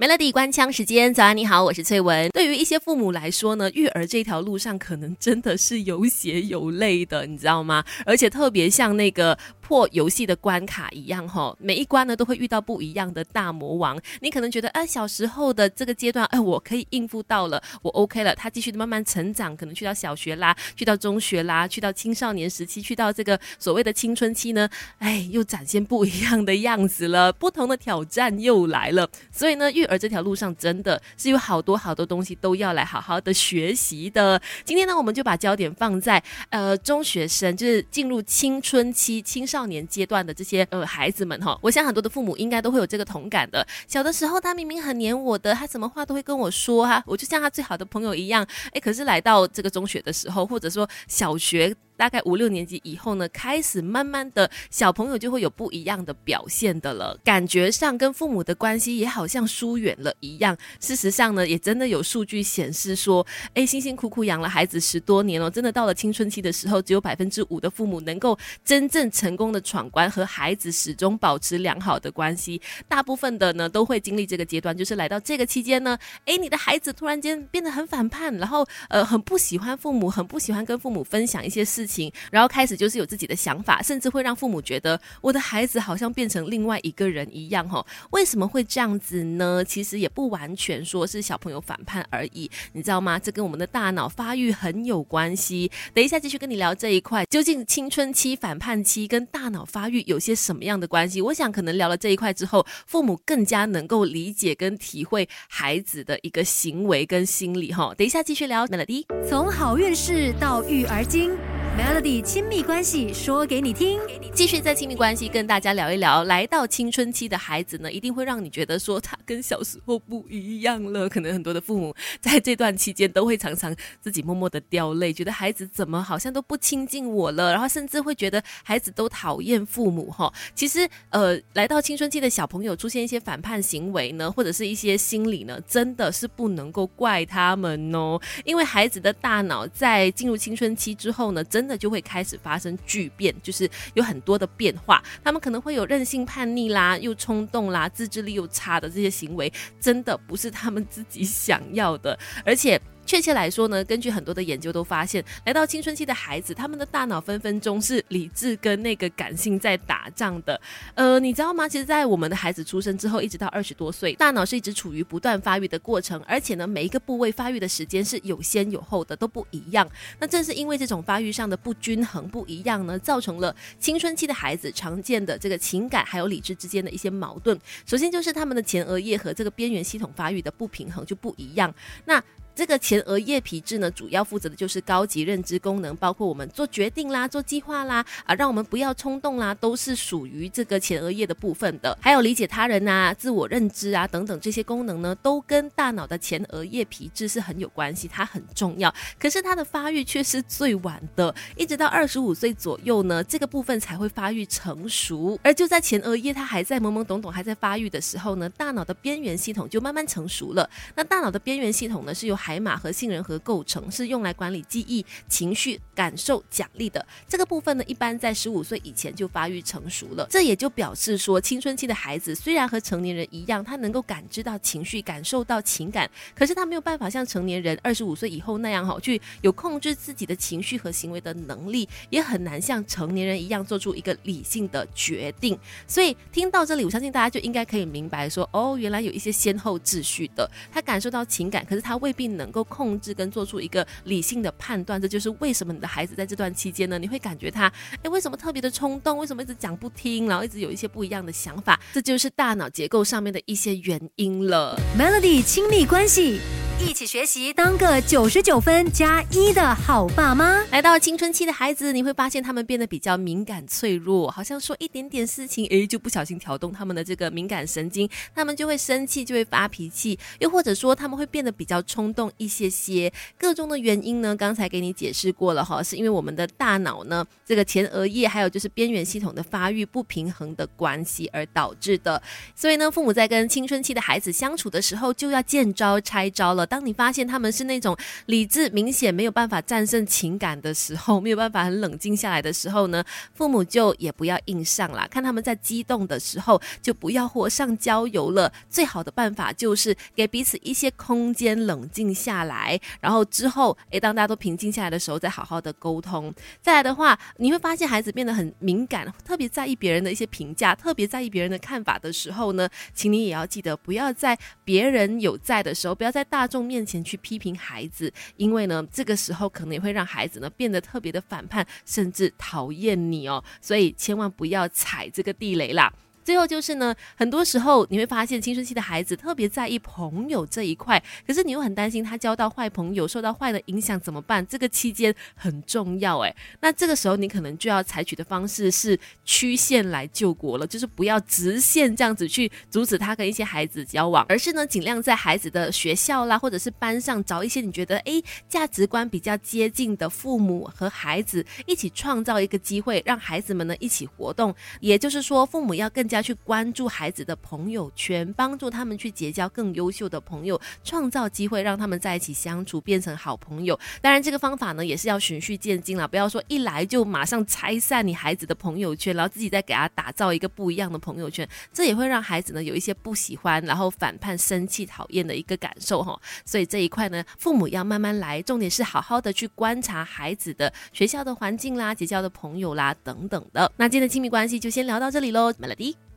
Melody 关枪时间，早安你好，我是翠文。对于一些父母来说呢，育儿这条路上可能真的是有血有泪的，你知道吗？而且特别像那个。破游戏的关卡一样哈，每一关呢都会遇到不一样的大魔王。你可能觉得，哎，小时候的这个阶段，哎，我可以应付到了，我 OK 了。他继续的慢慢成长，可能去到小学啦，去到中学啦，去到青少年时期，去到这个所谓的青春期呢，哎，又展现不一样的样子了，不同的挑战又来了。所以呢，育儿这条路上真的是有好多好多东西都要来好好的学习的。今天呢，我们就把焦点放在呃中学生，就是进入青春期青少。少年阶段的这些呃孩子们哈，我想很多的父母应该都会有这个同感的。小的时候他明明很黏我的，他什么话都会跟我说哈，我就像他最好的朋友一样。哎，可是来到这个中学的时候，或者说小学。大概五六年级以后呢，开始慢慢的小朋友就会有不一样的表现的了，感觉上跟父母的关系也好像疏远了一样。事实上呢，也真的有数据显示说，哎，辛辛苦苦养了孩子十多年哦，真的到了青春期的时候，只有百分之五的父母能够真正成功的闯关，和孩子始终保持良好的关系。大部分的呢，都会经历这个阶段，就是来到这个期间呢，哎，你的孩子突然间变得很反叛，然后呃，很不喜欢父母，很不喜欢跟父母分享一些事。情，然后开始就是有自己的想法，甚至会让父母觉得我的孩子好像变成另外一个人一样哈。为什么会这样子呢？其实也不完全说是小朋友反叛而已，你知道吗？这跟我们的大脑发育很有关系。等一下继续跟你聊这一块，究竟青春期反叛期跟大脑发育有些什么样的关系？我想可能聊了这一块之后，父母更加能够理解跟体会孩子的一个行为跟心理哈。等一下继续聊 Melody，从好运事到育儿经。Melody 亲密关系说给你听，继续在亲密关系跟大家聊一聊。来到青春期的孩子呢，一定会让你觉得说他跟小时候不一样了。可能很多的父母在这段期间都会常常自己默默的掉泪，觉得孩子怎么好像都不亲近我了，然后甚至会觉得孩子都讨厌父母哈。其实呃，来到青春期的小朋友出现一些反叛行为呢，或者是一些心理呢，真的是不能够怪他们哦，因为孩子的大脑在进入青春期之后呢，真那就会开始发生巨变，就是有很多的变化。他们可能会有任性叛逆啦，又冲动啦，自制力又差的这些行为，真的不是他们自己想要的，而且。确切来说呢，根据很多的研究都发现，来到青春期的孩子，他们的大脑分分钟是理智跟那个感性在打仗的。呃，你知道吗？其实，在我们的孩子出生之后，一直到二十多岁，大脑是一直处于不断发育的过程，而且呢，每一个部位发育的时间是有先有后的，都不一样。那正是因为这种发育上的不均衡、不一样呢，造成了青春期的孩子常见的这个情感还有理智之间的一些矛盾。首先就是他们的前额叶和这个边缘系统发育的不平衡就不一样。那这个前额叶皮质呢，主要负责的就是高级认知功能，包括我们做决定啦、做计划啦，啊，让我们不要冲动啦，都是属于这个前额叶的部分的。还有理解他人啊、自我认知啊等等这些功能呢，都跟大脑的前额叶皮质是很有关系，它很重要。可是它的发育却是最晚的，一直到二十五岁左右呢，这个部分才会发育成熟。而就在前额叶它还在懵懵懂懂、还在发育的时候呢，大脑的边缘系统就慢慢成熟了。那大脑的边缘系统呢，是由海马和杏仁核构成，是用来管理记忆、情绪、感受、奖励的。这个部分呢，一般在十五岁以前就发育成熟了。这也就表示说，青春期的孩子虽然和成年人一样，他能够感知到情绪、感受到情感，可是他没有办法像成年人二十五岁以后那样哈，去有控制自己的情绪和行为的能力，也很难像成年人一样做出一个理性的决定。所以听到这里，我相信大家就应该可以明白说，哦，原来有一些先后秩序的。他感受到情感，可是他未必能够控制跟做出一个理性的判断，这就是为什么你的孩子在这段期间呢，你会感觉他，哎，为什么特别的冲动？为什么一直讲不听？然后一直有一些不一样的想法？这就是大脑结构上面的一些原因了。Melody 亲密关系。一起学习，当个九十九分加一的好爸妈。来到青春期的孩子，你会发现他们变得比较敏感脆弱，好像说一点点事情，诶，就不小心挑动他们的这个敏感神经，他们就会生气，就会发脾气，又或者说他们会变得比较冲动一些些。各种的原因呢，刚才给你解释过了哈，是因为我们的大脑呢，这个前额叶还有就是边缘系统的发育不平衡的关系而导致的。所以呢，父母在跟青春期的孩子相处的时候，就要见招拆招了。当你发现他们是那种理智明显没有办法战胜情感的时候，没有办法很冷静下来的时候呢，父母就也不要硬上啦。看他们在激动的时候，就不要火上浇油了。最好的办法就是给彼此一些空间，冷静下来，然后之后，诶，当大家都平静下来的时候，再好好的沟通。再来的话，你会发现孩子变得很敏感，特别在意别人的一些评价，特别在意别人的看法的时候呢，请你也要记得，不要在别人有在的时候，不要在大众面前去批评孩子，因为呢，这个时候可能也会让孩子呢变得特别的反叛，甚至讨厌你哦。所以千万不要踩这个地雷啦。最后就是呢，很多时候你会发现青春期的孩子特别在意朋友这一块，可是你又很担心他交到坏朋友，受到坏的影响怎么办？这个期间很重要诶。那这个时候你可能就要采取的方式是曲线来救国了，就是不要直线这样子去阻止他跟一些孩子交往，而是呢尽量在孩子的学校啦或者是班上找一些你觉得诶价值观比较接近的父母和孩子一起创造一个机会，让孩子们呢一起活动。也就是说，父母要更加。要去关注孩子的朋友圈，帮助他们去结交更优秀的朋友，创造机会让他们在一起相处，变成好朋友。当然，这个方法呢也是要循序渐进了，不要说一来就马上拆散你孩子的朋友圈，然后自己再给他打造一个不一样的朋友圈，这也会让孩子呢有一些不喜欢，然后反叛、生气、讨厌的一个感受哈。所以这一块呢，父母要慢慢来，重点是好好的去观察孩子的学校的环境啦、结交的朋友啦等等的。那今天的亲密关系就先聊到这里喽，Melody。